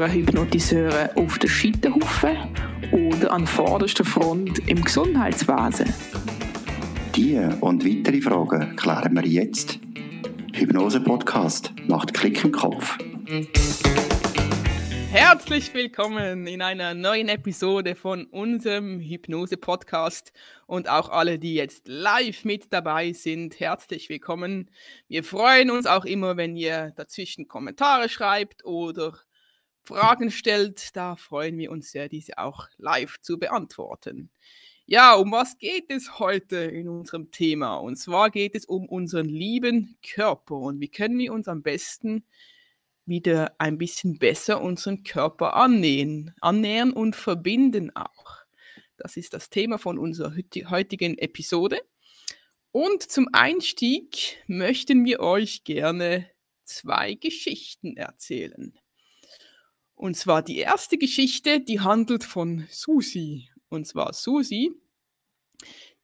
hören Hypnotiseure auf der Scheiterhaufen oder an vorderster Front im Gesundheitswesen? Diese und weitere Fragen klären wir jetzt. Hypnose Podcast macht Klick im Kopf. Herzlich willkommen in einer neuen Episode von unserem Hypnose-Podcast und auch alle, die jetzt live mit dabei sind, herzlich willkommen. Wir freuen uns auch immer, wenn ihr dazwischen Kommentare schreibt oder Fragen stellt. Da freuen wir uns sehr, diese auch live zu beantworten. Ja, um was geht es heute in unserem Thema? Und zwar geht es um unseren lieben Körper und wie können wir uns am besten wieder ein bisschen besser unseren Körper annähern, annähern und verbinden auch. Das ist das Thema von unserer heutigen Episode. Und zum Einstieg möchten wir euch gerne zwei Geschichten erzählen. Und zwar die erste Geschichte, die handelt von Susi. Und zwar Susi,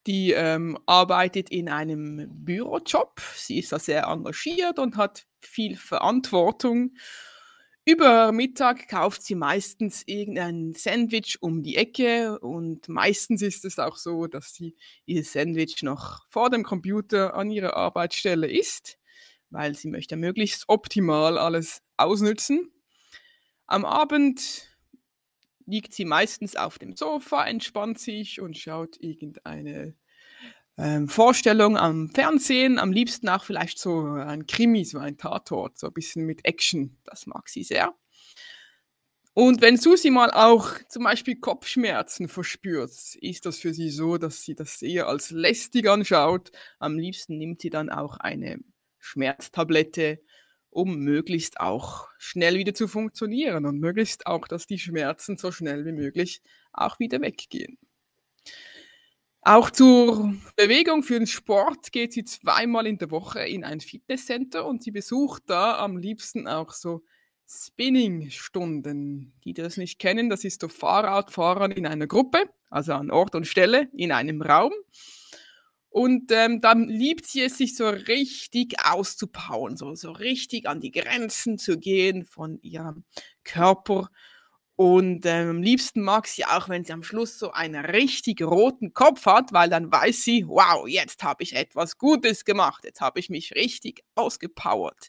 die ähm, arbeitet in einem Bürojob. Sie ist da sehr engagiert und hat viel Verantwortung. Über Mittag kauft sie meistens irgendein Sandwich um die Ecke und meistens ist es auch so, dass sie ihr Sandwich noch vor dem Computer an ihrer Arbeitsstelle isst, weil sie möchte möglichst optimal alles ausnützen. Am Abend liegt sie meistens auf dem Sofa, entspannt sich und schaut irgendeine ähm, Vorstellung am Fernsehen, am liebsten auch vielleicht so ein Krimi, so ein Tatort, so ein bisschen mit Action. Das mag sie sehr. Und wenn Susi mal auch zum Beispiel Kopfschmerzen verspürt, ist das für sie so, dass sie das eher als lästig anschaut. Am liebsten nimmt sie dann auch eine Schmerztablette, um möglichst auch schnell wieder zu funktionieren und möglichst auch, dass die Schmerzen so schnell wie möglich auch wieder weggehen. Auch zur Bewegung für den Sport geht sie zweimal in der Woche in ein Fitnesscenter und sie besucht da am liebsten auch so Spinning-Stunden. Die das nicht kennen, das ist so Fahrradfahren in einer Gruppe, also an Ort und Stelle in einem Raum. Und ähm, dann liebt sie es, sich so richtig auszupowern, so, so richtig an die Grenzen zu gehen von ihrem Körper und ähm, am liebsten mag sie auch, wenn sie am Schluss so einen richtig roten Kopf hat, weil dann weiß sie, wow, jetzt habe ich etwas Gutes gemacht, jetzt habe ich mich richtig ausgepowert.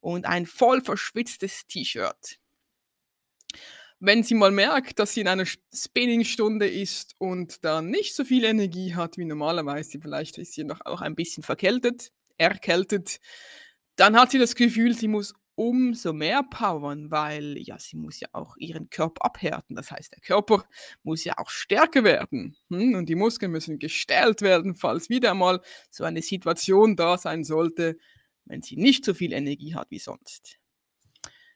Und ein voll verschwitztes T-Shirt. Wenn sie mal merkt, dass sie in einer Spinningstunde ist und dann nicht so viel Energie hat wie normalerweise, vielleicht ist sie noch auch ein bisschen verkältet, erkältet, dann hat sie das Gefühl, sie muss umso mehr powern, weil ja, sie muss ja auch ihren Körper abhärten. Das heißt, der Körper muss ja auch stärker werden hm? und die Muskeln müssen gestellt werden, falls wieder mal so eine Situation da sein sollte, wenn sie nicht so viel Energie hat wie sonst.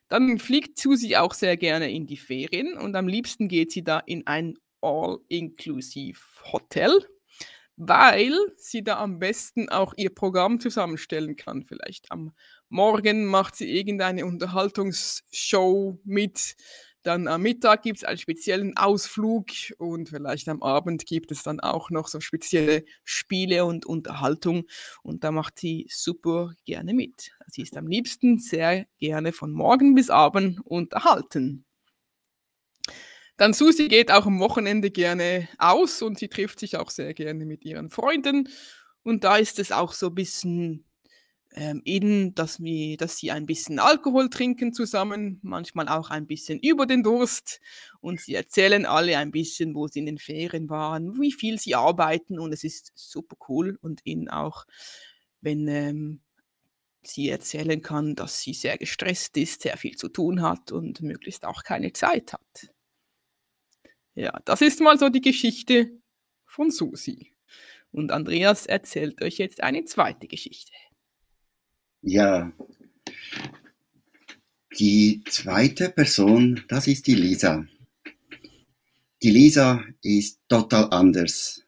Dann fliegt Susi auch sehr gerne in die Ferien und am liebsten geht sie da in ein All-Inclusive Hotel weil sie da am besten auch ihr Programm zusammenstellen kann. Vielleicht am Morgen macht sie irgendeine Unterhaltungsshow mit. Dann am Mittag gibt es einen speziellen Ausflug und vielleicht am Abend gibt es dann auch noch so spezielle Spiele und Unterhaltung. Und da macht sie super gerne mit. Sie ist am liebsten sehr gerne von morgen bis abend unterhalten. Dann Susi geht auch am Wochenende gerne aus und sie trifft sich auch sehr gerne mit ihren Freunden. Und da ist es auch so ein bisschen ähm, in, dass, wir, dass sie ein bisschen Alkohol trinken zusammen, manchmal auch ein bisschen über den Durst. Und sie erzählen alle ein bisschen, wo sie in den Ferien waren, wie viel sie arbeiten. Und es ist super cool und ihnen auch, wenn ähm, sie erzählen kann, dass sie sehr gestresst ist, sehr viel zu tun hat und möglichst auch keine Zeit hat. Ja, das ist mal so die Geschichte von Susi. Und Andreas erzählt euch jetzt eine zweite Geschichte. Ja, die zweite Person, das ist die Lisa. Die Lisa ist total anders.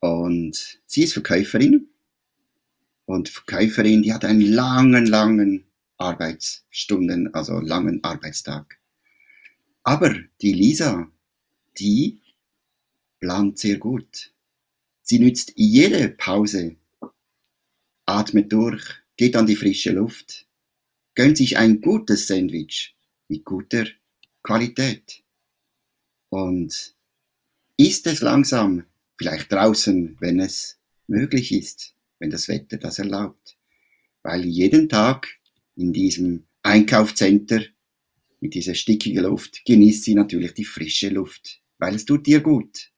Und sie ist Verkäuferin. Und Verkäuferin, die hat einen langen, langen Arbeitsstunden, also langen Arbeitstag. Aber die Lisa, die plant sehr gut. Sie nützt jede Pause, atmet durch, geht an die frische Luft, gönnt sich ein gutes Sandwich mit guter Qualität. Und ist es langsam, vielleicht draußen, wenn es möglich ist, wenn das Wetter das erlaubt. Weil jeden Tag in diesem Einkaufscenter mit dieser stickigen Luft genießt sie natürlich die frische Luft, weil es tut ihr gut.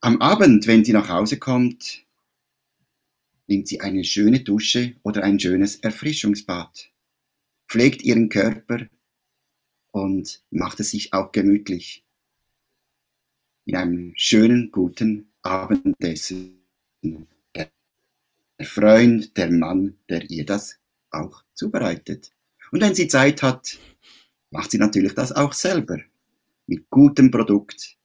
Am Abend, wenn sie nach Hause kommt, nimmt sie eine schöne Dusche oder ein schönes Erfrischungsbad, pflegt ihren Körper und macht es sich auch gemütlich in einem schönen, guten Abendessen. Der Freund, der Mann, der ihr das auch zubereitet. Und wenn sie Zeit hat, macht sie natürlich das auch selber. Mit gutem Produkt.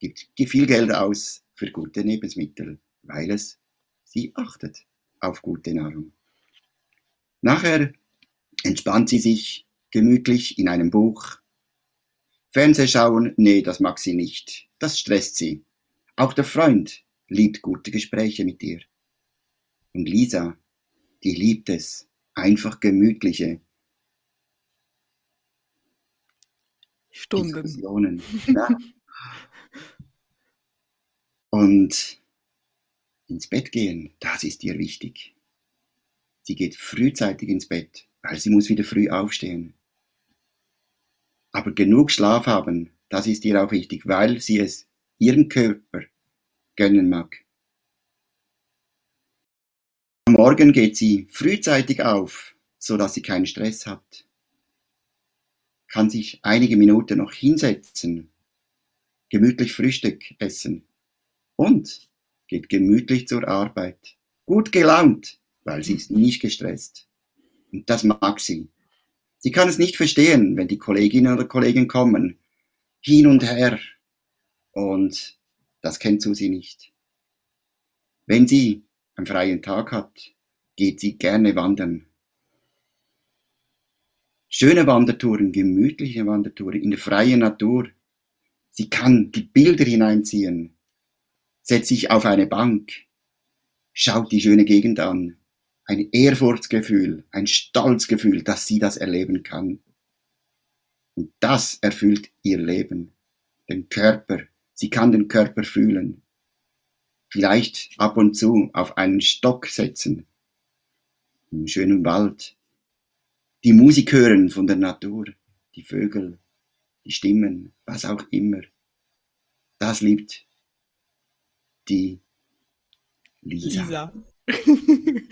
Gibt viel Geld aus für gute Lebensmittel, weil es sie achtet auf gute Nahrung. Nachher entspannt sie sich gemütlich in einem Buch. Fernseh schauen, nee, das mag sie nicht. Das stresst sie. Auch der Freund liebt gute Gespräche mit ihr. Und Lisa, die liebt es, einfach gemütliche Stunden. Ja. Und ins Bett gehen, das ist ihr wichtig. Sie geht frühzeitig ins Bett, weil sie muss wieder früh aufstehen. Aber genug Schlaf haben, das ist ihr auch wichtig, weil sie es ihrem Körper gönnen mag. Am Morgen geht sie frühzeitig auf, so dass sie keinen Stress hat. Kann sich einige Minuten noch hinsetzen, gemütlich Frühstück essen und geht gemütlich zur Arbeit. Gut gelaunt, weil sie ist nicht gestresst. Und das mag sie. Sie kann es nicht verstehen, wenn die Kolleginnen oder Kollegen kommen, hin und her. Und das kennt Susi nicht. Wenn sie einen freien Tag hat, geht sie gerne wandern. Schöne Wandertouren, gemütliche Wandertouren in der freien Natur. Sie kann die Bilder hineinziehen, setzt sich auf eine Bank, schaut die schöne Gegend an, ein Ehrfurchtsgefühl, ein Stolzgefühl, dass sie das erleben kann. Und das erfüllt ihr Leben, den Körper. Sie kann den Körper fühlen. Vielleicht ab und zu auf einen Stock setzen, im schönen Wald, die Musik hören von der Natur, die Vögel, die Stimmen, was auch immer. Das liebt die Lisa. Lisa.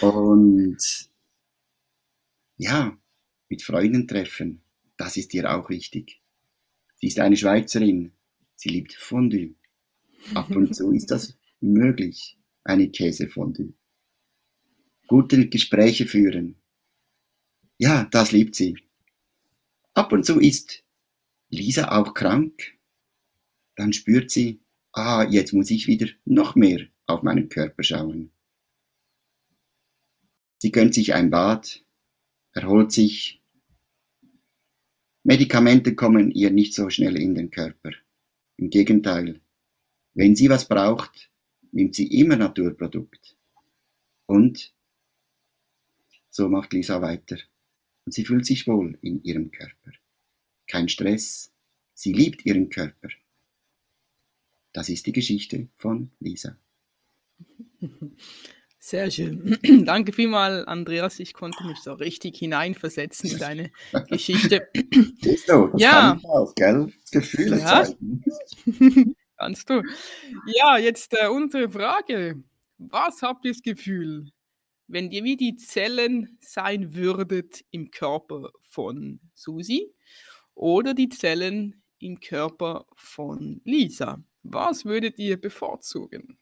Und ja, mit Freunden treffen, das ist ihr auch wichtig. Sie ist eine Schweizerin, sie liebt Fondue. Ab und zu ist das möglich, eine Käsefondue. Gute Gespräche führen. Ja, das liebt sie. Ab und zu ist Lisa auch krank dann spürt sie, ah, jetzt muss ich wieder noch mehr auf meinen Körper schauen. Sie gönnt sich ein Bad, erholt sich. Medikamente kommen ihr nicht so schnell in den Körper. Im Gegenteil, wenn sie was braucht, nimmt sie immer Naturprodukt. Und so macht Lisa weiter. Und sie fühlt sich wohl in ihrem Körper. Kein Stress. Sie liebt ihren Körper. Das ist die Geschichte von Lisa. Sehr schön. Danke vielmals, Andreas. Ich konnte mich so richtig hineinversetzen in deine Geschichte. Siehst du, das ja. Auch, gell? Gefühle ja. zeigen. Kannst du. Ja, jetzt äh, unsere Frage. Was habt ihr das Gefühl, wenn ihr wie die Zellen sein würdet im Körper von Susi oder die Zellen im Körper von Lisa? Was würdet ihr bevorzugen?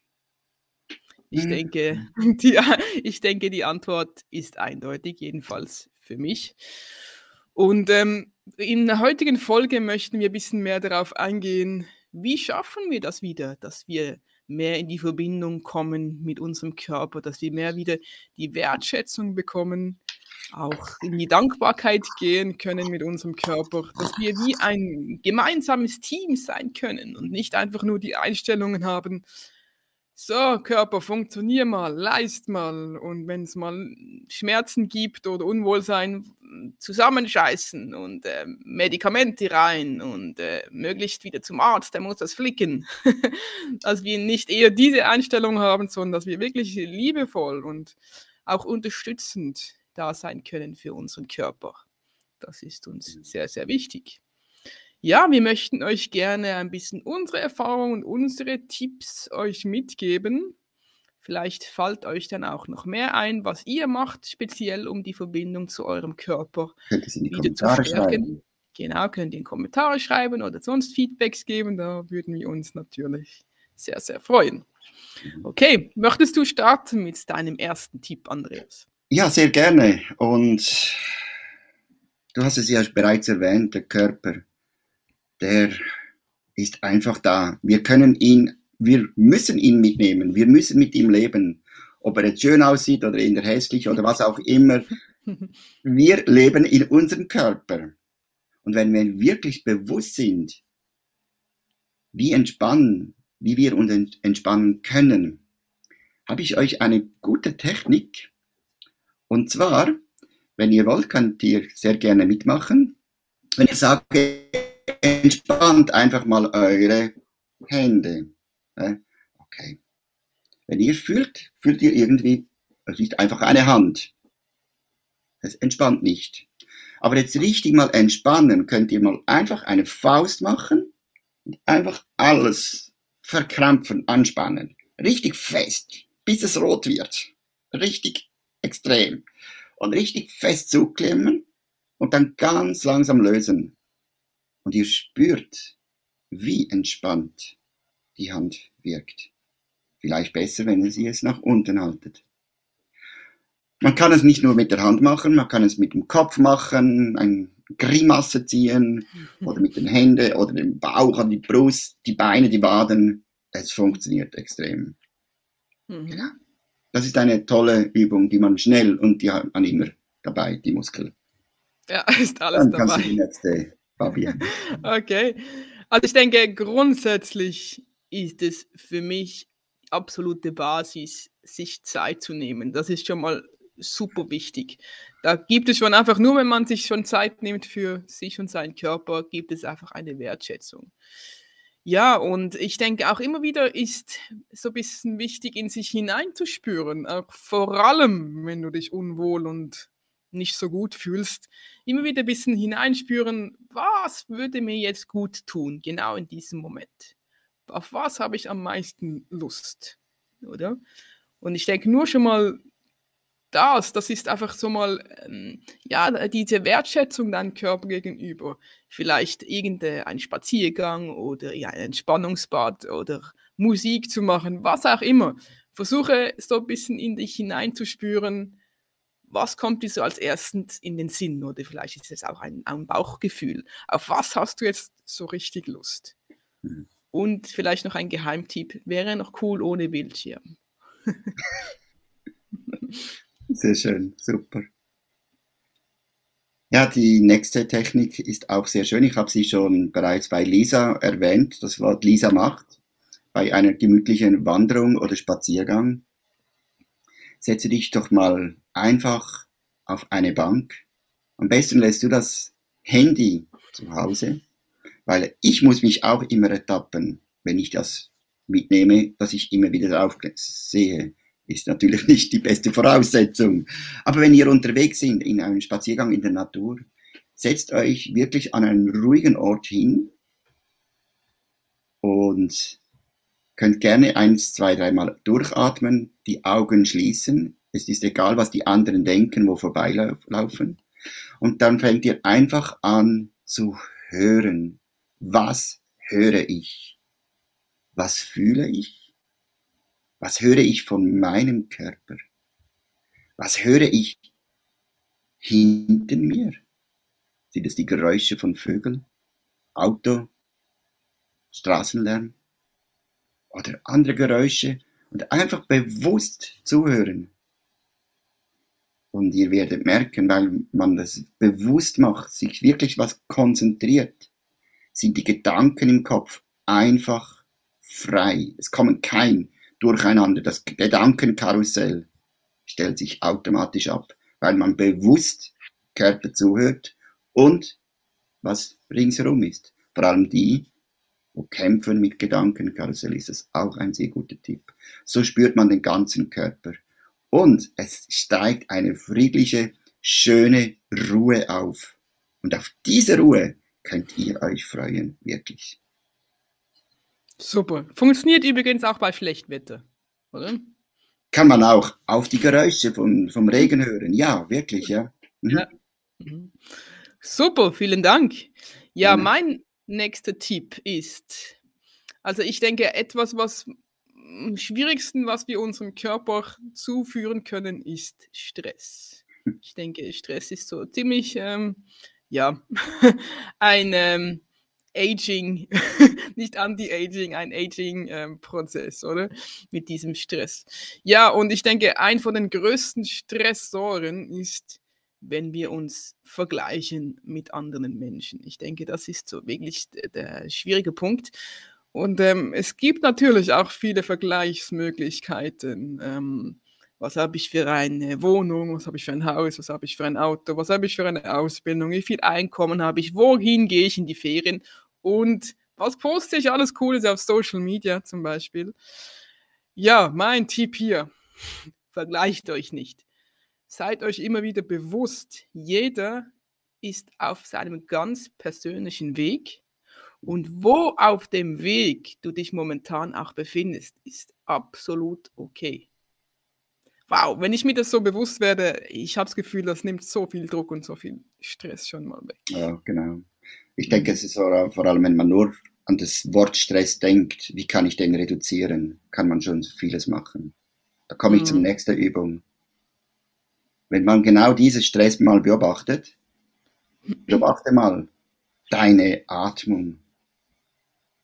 Ich hm. denke, die, ich denke, die Antwort ist eindeutig, jedenfalls für mich. Und ähm, in der heutigen Folge möchten wir ein bisschen mehr darauf eingehen, wie schaffen wir das wieder, dass wir mehr in die Verbindung kommen mit unserem Körper, dass wir mehr wieder die Wertschätzung bekommen, auch in die Dankbarkeit gehen können mit unserem Körper, dass wir wie ein gemeinsames Team sein können und nicht einfach nur die Einstellungen haben, so, Körper, funktionier mal, leist mal. Und wenn es mal Schmerzen gibt oder Unwohlsein, zusammenscheißen und äh, Medikamente rein und äh, möglichst wieder zum Arzt, der muss das flicken. dass wir nicht eher diese Einstellung haben, sondern dass wir wirklich liebevoll und auch unterstützend da sein können für unseren Körper. Das ist uns sehr, sehr wichtig. Ja, wir möchten euch gerne ein bisschen unsere Erfahrungen und unsere Tipps euch mitgeben. Vielleicht fällt euch dann auch noch mehr ein, was ihr macht, speziell um die Verbindung zu eurem Körper wieder zu stärken. schreiben. Genau, könnt ihr in Kommentare schreiben oder sonst Feedbacks geben. Da würden wir uns natürlich sehr, sehr freuen. Okay, möchtest du starten mit deinem ersten Tipp, Andreas? Ja, sehr gerne. Und du hast es ja bereits erwähnt, der Körper, der ist einfach da. Wir können ihn, wir müssen ihn mitnehmen. Wir müssen mit ihm leben. Ob er jetzt schön aussieht oder eher hässlich oder was auch immer. Wir leben in unserem Körper. Und wenn wir wirklich bewusst sind, wie entspannen, wie wir uns ent- entspannen können, habe ich euch eine gute Technik. Und zwar, wenn ihr wollt, könnt ihr sehr gerne mitmachen. Wenn ich sage, entspannt einfach mal eure Hände. Okay. Wenn ihr fühlt, fühlt ihr irgendwie, es ist einfach eine Hand. Es entspannt nicht. Aber jetzt richtig mal entspannen, könnt ihr mal einfach eine Faust machen und einfach alles verkrampfen, anspannen. Richtig fest, bis es rot wird. Richtig extrem. Und richtig fest zuklemmen und dann ganz langsam lösen. Und ihr spürt, wie entspannt die Hand wirkt. Vielleicht besser, wenn ihr es nach unten haltet. Man kann es nicht nur mit der Hand machen, man kann es mit dem Kopf machen, ein Grimasse ziehen oder mit den Händen oder dem Bauch an die Brust, die Beine, die Waden. Es funktioniert extrem. Mhm. Genau. Das ist eine tolle Übung, die man schnell und die hat man immer dabei, die Muskel. Ja, ist alles Dann kannst du dabei. die nächste, Fabian. Okay. Also ich denke, grundsätzlich ist es für mich absolute Basis, sich Zeit zu nehmen. Das ist schon mal super wichtig. Da gibt es schon einfach, nur wenn man sich schon Zeit nimmt für sich und seinen Körper, gibt es einfach eine Wertschätzung. Ja, und ich denke auch immer wieder ist so ein bisschen wichtig, in sich hineinzuspüren. Auch vor allem, wenn du dich unwohl und nicht so gut fühlst, immer wieder ein bisschen hineinspüren, was würde mir jetzt gut tun, genau in diesem Moment. Auf was habe ich am meisten Lust, oder? Und ich denke nur schon mal das, das ist einfach so mal, ähm, ja, diese Wertschätzung deinem Körper gegenüber. Vielleicht irgendein Spaziergang oder ja, ein Entspannungsbad oder Musik zu machen, was auch immer. Versuche so ein bisschen in dich hineinzuspüren, was kommt dir so als erstes in den Sinn oder vielleicht ist es auch ein, ein Bauchgefühl. Auf was hast du jetzt so richtig Lust? Mhm. Und vielleicht noch ein Geheimtipp, wäre noch cool ohne Bildschirm. Sehr schön, super. Ja, die nächste Technik ist auch sehr schön. Ich habe sie schon bereits bei Lisa erwähnt. Das Wort Lisa macht. Bei einer gemütlichen Wanderung oder Spaziergang. Setze dich doch mal einfach auf eine Bank. Am besten lässt du das Handy zu Hause, weil ich muss mich auch immer ertappen, wenn ich das mitnehme, dass ich immer wieder drauf sehe ist natürlich nicht die beste Voraussetzung. Aber wenn ihr unterwegs seid in einem Spaziergang in der Natur, setzt euch wirklich an einen ruhigen Ort hin und könnt gerne eins, zwei, dreimal durchatmen, die Augen schließen. Es ist egal, was die anderen denken, wo vorbeilaufen. Und dann fängt ihr einfach an zu hören. Was höre ich? Was fühle ich? Was höre ich von meinem Körper? Was höre ich hinter mir? Sind es die Geräusche von Vögeln, Auto, Straßenlärm oder andere Geräusche? Und einfach bewusst zuhören. Und ihr werdet merken, weil man das bewusst macht, sich wirklich was konzentriert, sind die Gedanken im Kopf einfach frei. Es kommen kein durcheinander. Das Gedankenkarussell stellt sich automatisch ab, weil man bewusst Körper zuhört und was ringsherum ist. Vor allem die, wo kämpfen mit Gedankenkarussell, ist das auch ein sehr guter Tipp. So spürt man den ganzen Körper. Und es steigt eine friedliche, schöne Ruhe auf. Und auf diese Ruhe könnt ihr euch freuen, wirklich. Super. Funktioniert übrigens auch bei Schlechtwetter, oder? Kann man auch auf die Geräusche vom, vom Regen hören. Ja, wirklich, ja. Mhm. ja. Mhm. Super, vielen Dank. Ja, mhm. mein nächster Tipp ist, also ich denke, etwas, was am schwierigsten, was wir unserem Körper zuführen können, ist Stress. Hm. Ich denke, Stress ist so ziemlich, ähm, ja, ein ähm, Aging, nicht Anti-Aging, ein Aging-Prozess, ähm, oder? Mit diesem Stress. Ja, und ich denke, ein von den größten Stressoren ist, wenn wir uns vergleichen mit anderen Menschen. Ich denke, das ist so wirklich der, schwierige Punkt. Und ähm, es gibt natürlich auch viele Vergleichsmöglichkeiten. Ähm, was habe ich für eine Wohnung, was habe ich für ein Haus, was habe ich für ein Auto, was habe ich für eine Ausbildung, wie viel Einkommen habe ich, wohin gehe ich in die Ferien und was poste ich alles Cooles auf Social Media zum Beispiel. Ja, mein Tipp hier, vergleicht euch nicht. Seid euch immer wieder bewusst, jeder ist auf seinem ganz persönlichen Weg und wo auf dem Weg du dich momentan auch befindest, ist absolut okay wow, wenn ich mir das so bewusst werde, ich habe das Gefühl, das nimmt so viel Druck und so viel Stress schon mal weg. Ja, genau. Ich denke, es ist vor allem, wenn man nur an das Wort Stress denkt, wie kann ich den reduzieren, kann man schon vieles machen. Da komme ich mhm. zur nächsten Übung. Wenn man genau diesen Stress mal beobachtet, beobachte mal deine Atmung.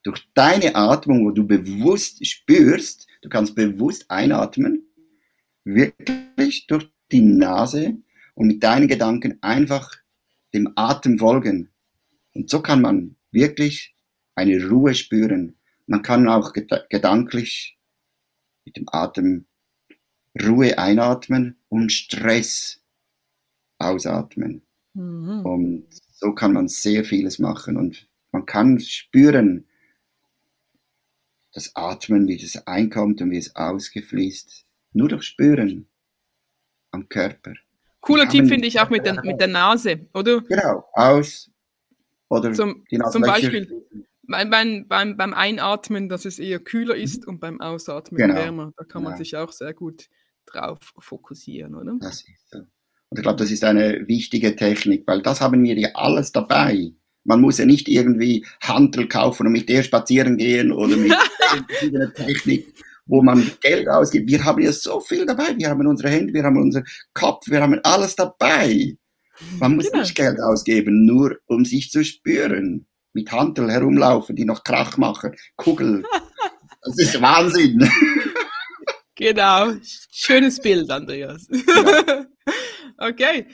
Durch deine Atmung, wo du bewusst spürst, du kannst bewusst einatmen wirklich durch die Nase und mit deinen Gedanken einfach dem Atem folgen. Und so kann man wirklich eine Ruhe spüren. Man kann auch gedanklich mit dem Atem Ruhe einatmen und Stress ausatmen. Mhm. Und so kann man sehr vieles machen und man kann spüren, das Atmen, wie es einkommt und wie es ausgefließt nur durch Spüren am Körper. Cooler Tipp finde ich auch mit der, mit der Nase, oder? Genau, aus oder zum, zum Beispiel beim, beim, beim Einatmen, dass es eher kühler ist mhm. und beim Ausatmen genau. wärmer. Da kann man sich auch sehr gut drauf fokussieren, oder? Das ist so. Und ich glaube, das ist eine wichtige Technik, weil das haben wir ja alles dabei. Man muss ja nicht irgendwie Handel kaufen und mit der spazieren gehen oder mit verschiedenen Technik wo man Geld ausgibt. Wir haben ja so viel dabei. Wir haben unsere Hände, wir haben unseren Kopf, wir haben alles dabei. Man muss genau. nicht Geld ausgeben, nur um sich zu spüren. Mit Hantel herumlaufen, die noch Krach machen. Kugel. Das ist Wahnsinn. Genau. Schönes Bild, Andreas. Ja. okay.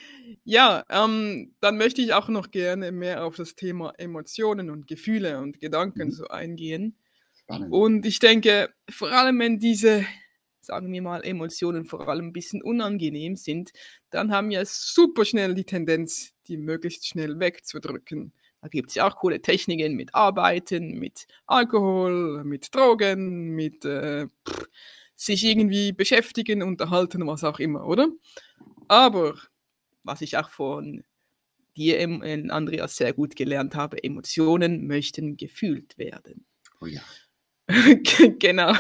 Ja, ähm, dann möchte ich auch noch gerne mehr auf das Thema Emotionen und Gefühle und Gedanken mhm. so eingehen. Spannend. Und ich denke, vor allem wenn diese, sagen wir mal, Emotionen vor allem ein bisschen unangenehm sind, dann haben wir super schnell die Tendenz, die möglichst schnell wegzudrücken. Da gibt es ja auch coole Techniken mit Arbeiten, mit Alkohol, mit Drogen, mit äh, pff, sich irgendwie beschäftigen, unterhalten, was auch immer, oder? Aber was ich auch von dir, Andreas, sehr gut gelernt habe, Emotionen möchten gefühlt werden. Oh ja. genau.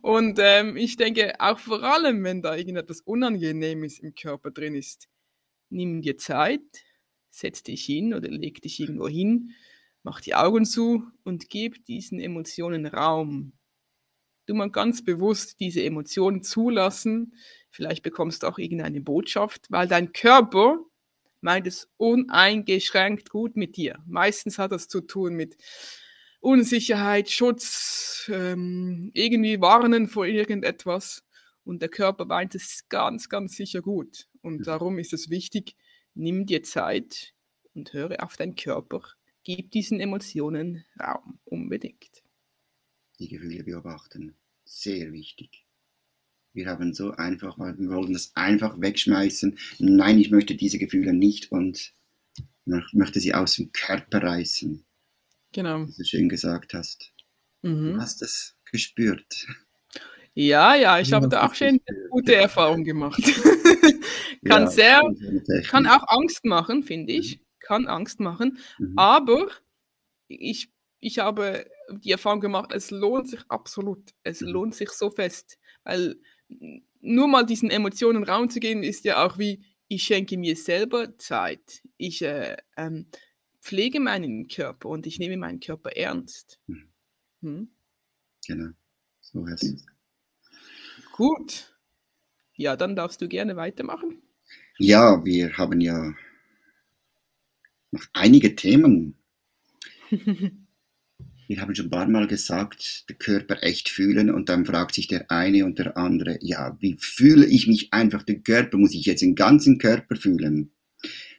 Und ähm, ich denke, auch vor allem, wenn da irgendetwas Unangenehmes im Körper drin ist, nimm dir Zeit, setz dich hin oder leg dich irgendwo hin, mach die Augen zu und gib diesen Emotionen Raum. Du mal ganz bewusst diese Emotionen zulassen. Vielleicht bekommst du auch irgendeine Botschaft, weil dein Körper meint es uneingeschränkt gut mit dir. Meistens hat das zu tun mit Unsicherheit, Schutz, ähm, irgendwie warnen vor irgendetwas. Und der Körper weint es ganz, ganz sicher gut. Und darum ist es wichtig, nimm dir Zeit und höre auf deinen Körper. Gib diesen Emotionen Raum, unbedingt. Die Gefühle beobachten. sehr wichtig. Wir haben so einfach, wir wollen das einfach wegschmeißen. Nein, ich möchte diese Gefühle nicht und möchte sie aus dem Körper reißen. Genau. Wie du schön gesagt hast. Mhm. Du hast es gespürt. Ja, ja, ich habe da auch schon gute Erfahrungen gemacht. kann ja, sehr, kann auch Angst machen, finde ich. Mhm. Kann Angst machen. Mhm. Aber ich, ich habe die Erfahrung gemacht, es lohnt sich absolut. Es mhm. lohnt sich so fest. Weil nur mal diesen Emotionen Raum zu geben, ist ja auch wie, ich schenke mir selber Zeit. Ich äh, ähm, pflege meinen Körper und ich nehme meinen Körper ernst. Mhm. Hm? Genau, so heißt es. Gut. Ja, dann darfst du gerne weitermachen. Ja, wir haben ja noch einige Themen. wir haben schon ein paar Mal gesagt, der Körper echt fühlen und dann fragt sich der eine und der andere, ja, wie fühle ich mich einfach, den Körper, muss ich jetzt den ganzen Körper fühlen?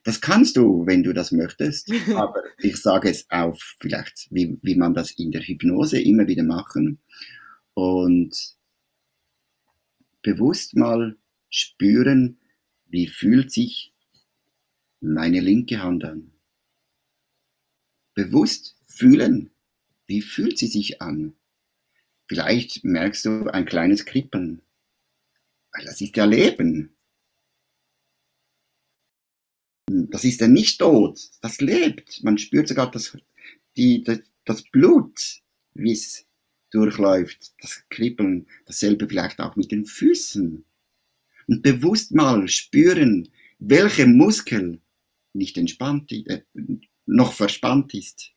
Das kannst du, wenn du das möchtest, aber ich sage es auf, vielleicht, wie, wie man das in der Hypnose immer wieder machen und bewusst mal spüren, wie fühlt sich meine linke Hand an. Bewusst fühlen, wie fühlt sie sich an. Vielleicht merkst du ein kleines Kribbeln, weil das ist ja Leben. Das ist ja nicht tot, das lebt. Man spürt sogar das, die, das, das Blut, wie es durchläuft, das Kribbeln, dasselbe vielleicht auch mit den Füßen. Und bewusst mal spüren, welche Muskel nicht entspannt, äh, noch verspannt ist.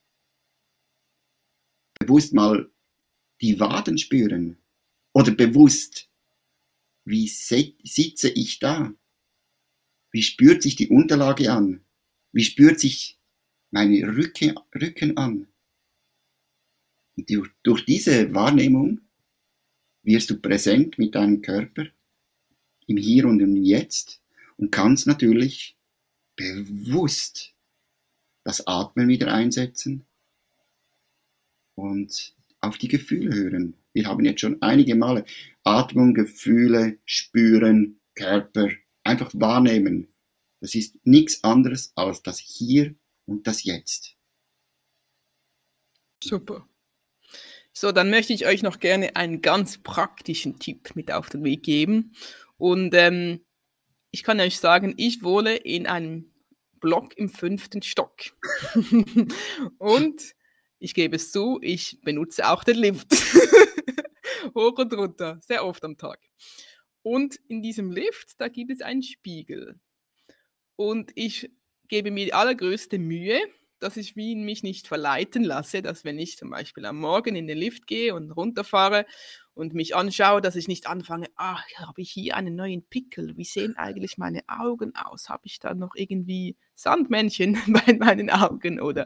Bewusst mal die Waden spüren. Oder bewusst, wie sitze ich da? Wie spürt sich die Unterlage an? Wie spürt sich meine Rücken, Rücken an? Und durch diese Wahrnehmung wirst du präsent mit deinem Körper im Hier und im Jetzt und kannst natürlich bewusst das Atmen wieder einsetzen und auf die Gefühle hören. Wir haben jetzt schon einige Male Atmung, Gefühle, Spüren, Körper, einfach wahrnehmen. Das ist nichts anderes als das Hier und das Jetzt. Super. So, dann möchte ich euch noch gerne einen ganz praktischen Tipp mit auf den Weg geben. Und ähm, ich kann euch sagen, ich wohne in einem Block im fünften Stock. und ich gebe es zu, ich benutze auch den Lift. Hoch und runter, sehr oft am Tag. Und in diesem Lift, da gibt es einen Spiegel. Und ich gebe mir die allergrößte Mühe, dass ich mich nicht verleiten lasse, dass wenn ich zum Beispiel am Morgen in den Lift gehe und runterfahre und mich anschaue, dass ich nicht anfange, ach, habe ich hier einen neuen Pickel? Wie sehen eigentlich meine Augen aus? Habe ich da noch irgendwie Sandmännchen bei meinen Augen oder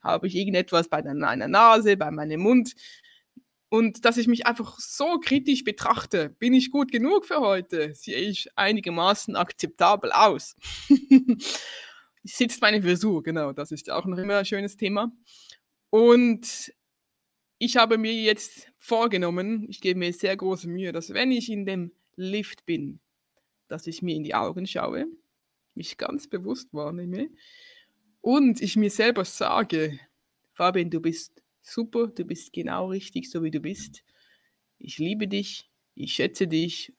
habe ich irgendetwas bei meiner Nase, bei meinem Mund? Und dass ich mich einfach so kritisch betrachte, bin ich gut genug für heute? Sehe ich einigermaßen akzeptabel aus? Sitzt meine Frisur, genau, das ist auch noch immer ein schönes Thema. Und ich habe mir jetzt vorgenommen, ich gebe mir sehr große Mühe, dass wenn ich in dem Lift bin, dass ich mir in die Augen schaue, mich ganz bewusst wahrnehme und ich mir selber sage, Fabian, du bist super, du bist genau richtig, so wie du bist. Ich liebe dich, ich schätze dich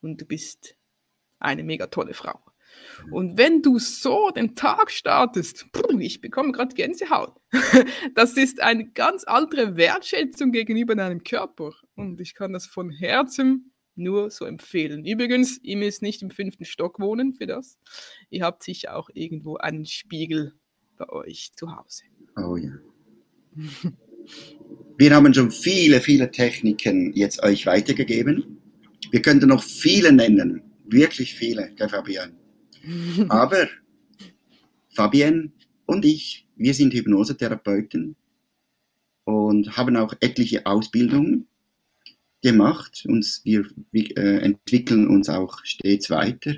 und du bist eine mega tolle Frau. Und wenn du so den Tag startest, ich bekomme gerade Gänsehaut, das ist eine ganz andere Wertschätzung gegenüber deinem Körper. Und ich kann das von Herzen nur so empfehlen. Übrigens, ihr müsst nicht im fünften Stock wohnen für das. Ihr habt sicher auch irgendwo einen Spiegel bei euch zu Hause. Oh ja. Wir haben schon viele, viele Techniken jetzt euch weitergegeben. Wir könnten noch viele nennen, wirklich viele, Herr Fabian. Aber Fabian und ich, wir sind Hypnosetherapeuten und haben auch etliche Ausbildungen gemacht. Wir, wir äh, entwickeln uns auch stets weiter.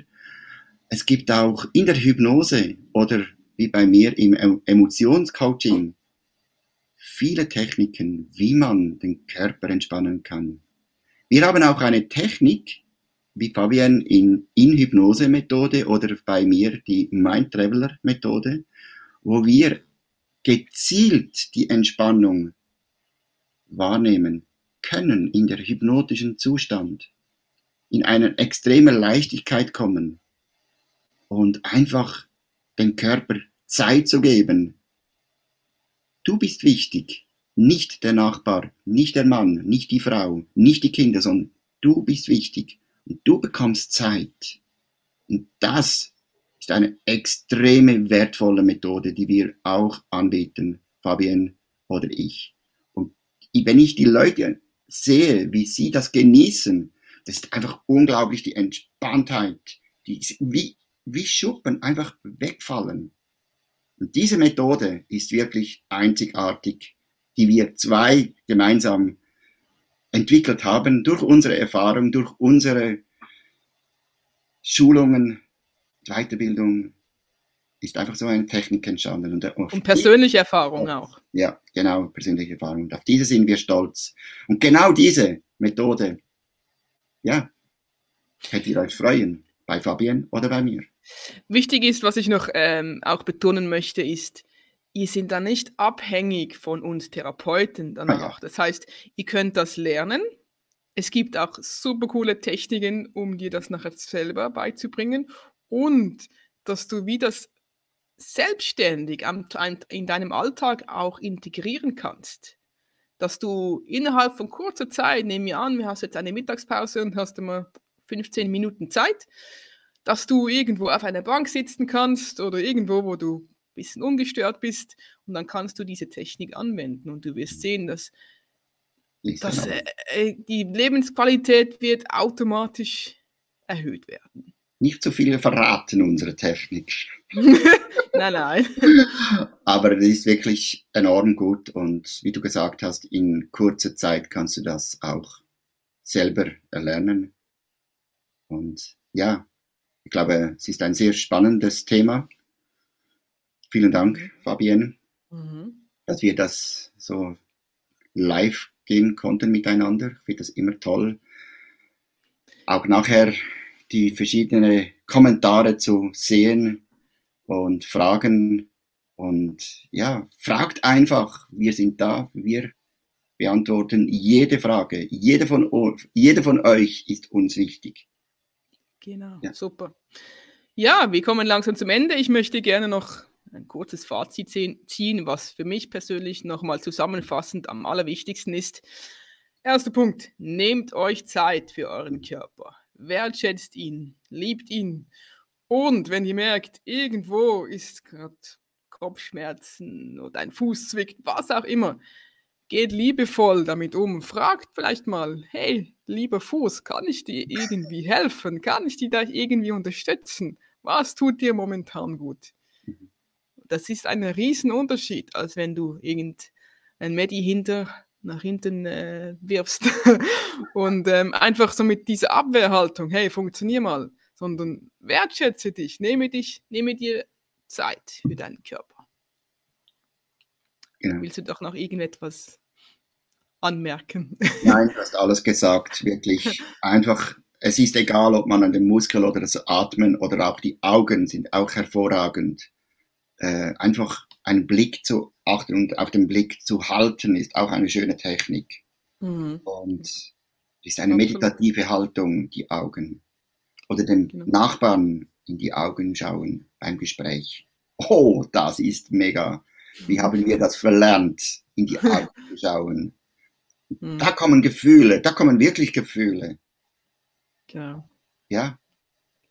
Es gibt auch in der Hypnose oder wie bei mir im Emotionscoaching viele Techniken, wie man den Körper entspannen kann, Wir haben auch eine Technik, wie Fabian in In-Hypnose-Methode oder bei mir die Mind Traveler-Methode, wo wir gezielt die Entspannung wahrnehmen können in der hypnotischen Zustand, in eine extreme Leichtigkeit kommen und einfach dem Körper Zeit zu geben. Du bist wichtig, nicht der Nachbar, nicht der Mann, nicht die Frau, nicht die Kinder, sondern du bist wichtig und du bekommst Zeit. Und das ist eine extreme wertvolle Methode, die wir auch anbieten, Fabienne oder ich. Und wenn ich die Leute sehe, wie sie das genießen, das ist einfach unglaublich die Entspanntheit, die wie, wie Schuppen einfach wegfallen. Und diese Methode ist wirklich einzigartig, die wir zwei gemeinsam entwickelt haben durch unsere Erfahrung, durch unsere Schulungen, Weiterbildung, ist einfach so eine Technik entstanden. Und, und persönliche Erfahrung auch. Ja, genau, persönliche Erfahrung. Und auf diese sind wir stolz. Und genau diese Methode, ja, könnt ihr euch freuen, bei Fabienne oder bei mir. Wichtig ist, was ich noch ähm, auch betonen möchte, ist, ihr seid da nicht abhängig von uns Therapeuten danach. Ah, ja. Das heißt, ihr könnt das lernen. Es gibt auch super coole Techniken, um dir das nachher selber beizubringen und dass du wie das selbstständig in deinem Alltag auch integrieren kannst. Dass du innerhalb von kurzer Zeit, nehmen wir an, wir hast jetzt eine Mittagspause und hast immer 15 Minuten Zeit, dass du irgendwo auf einer Bank sitzen kannst oder irgendwo, wo du ein bisschen ungestört bist und dann kannst du diese Technik anwenden und du wirst sehen, dass, dass äh, äh, die Lebensqualität wird automatisch erhöht werden nicht so viel verraten, unsere Technik. nein, nein. Aber es ist wirklich enorm gut und wie du gesagt hast, in kurzer Zeit kannst du das auch selber erlernen. Und ja, ich glaube, es ist ein sehr spannendes Thema. Vielen Dank, mhm. Fabienne, mhm. dass wir das so live gehen konnten miteinander. Ich finde das immer toll. Auch nachher die verschiedenen Kommentare zu sehen und Fragen. Und ja, fragt einfach. Wir sind da. Wir beantworten jede Frage. Jede von, jede von euch ist uns wichtig. Genau, ja. super. Ja, wir kommen langsam zum Ende. Ich möchte gerne noch ein kurzes Fazit ziehen, was für mich persönlich nochmal zusammenfassend am allerwichtigsten ist. Erster Punkt, nehmt euch Zeit für euren Körper wertschätzt ihn, liebt ihn. Und wenn ihr merkt, irgendwo ist gerade Kopfschmerzen oder ein Fuß zwickt, was auch immer, geht liebevoll damit um. Fragt vielleicht mal, hey, lieber Fuß, kann ich dir irgendwie helfen? Kann ich dir da irgendwie unterstützen? Was tut dir momentan gut? Mhm. Das ist ein Riesenunterschied, als wenn du irgendein Medi hinter nach hinten äh, wirfst und ähm, einfach so mit dieser Abwehrhaltung, hey, funktionier mal, sondern wertschätze dich, nehme dich, nehme dir Zeit für deinen Körper. Genau. Willst du doch noch irgendetwas anmerken? Nein, du hast alles gesagt, wirklich einfach. Es ist egal, ob man an den Muskel oder das Atmen oder auch die Augen sind auch hervorragend. Äh, einfach einen Blick zu achten und auf den Blick zu halten, ist auch eine schöne Technik. Mhm. Und ist eine meditative Haltung, die Augen. Oder dem genau. Nachbarn in die Augen schauen beim Gespräch. Oh, das ist mega. Wie haben wir das verlernt, in die Augen zu schauen? Mhm. Da kommen Gefühle, da kommen wirklich Gefühle. Genau. Ja.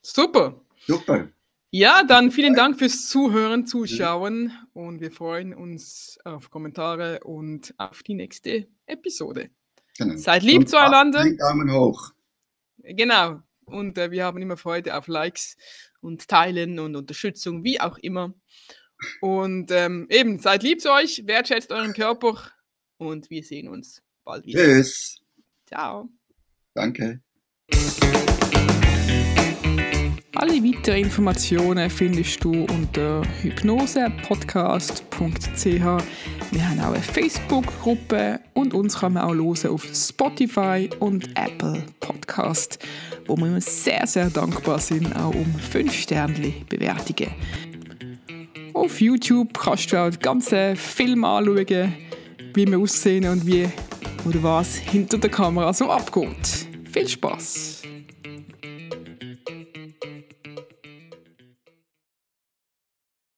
Super. Super. Ja, dann vielen Dank fürs Zuhören, Zuschauen und wir freuen uns auf Kommentare und auf die nächste Episode. Genau. Seid lieb und zueinander. Daumen hoch. Genau. Und äh, wir haben immer Freude auf Likes und Teilen und Unterstützung, wie auch immer. Und ähm, eben, seid lieb zu euch, wertschätzt euren Körper und wir sehen uns bald wieder. Tschüss. Ciao. Danke. Alle weitere Informationen findest du unter hypnosepodcast.ch. Wir haben auch eine Facebook-Gruppe und uns kann man auch hören auf Spotify und Apple Podcast, wo wir sehr, sehr dankbar sind, auch um 5 Sterne Bewertungen. Auf YouTube kannst du auch den ganzen Film anschauen, wie wir aussehen und wie oder was hinter der Kamera so abgeht. Viel Spaß!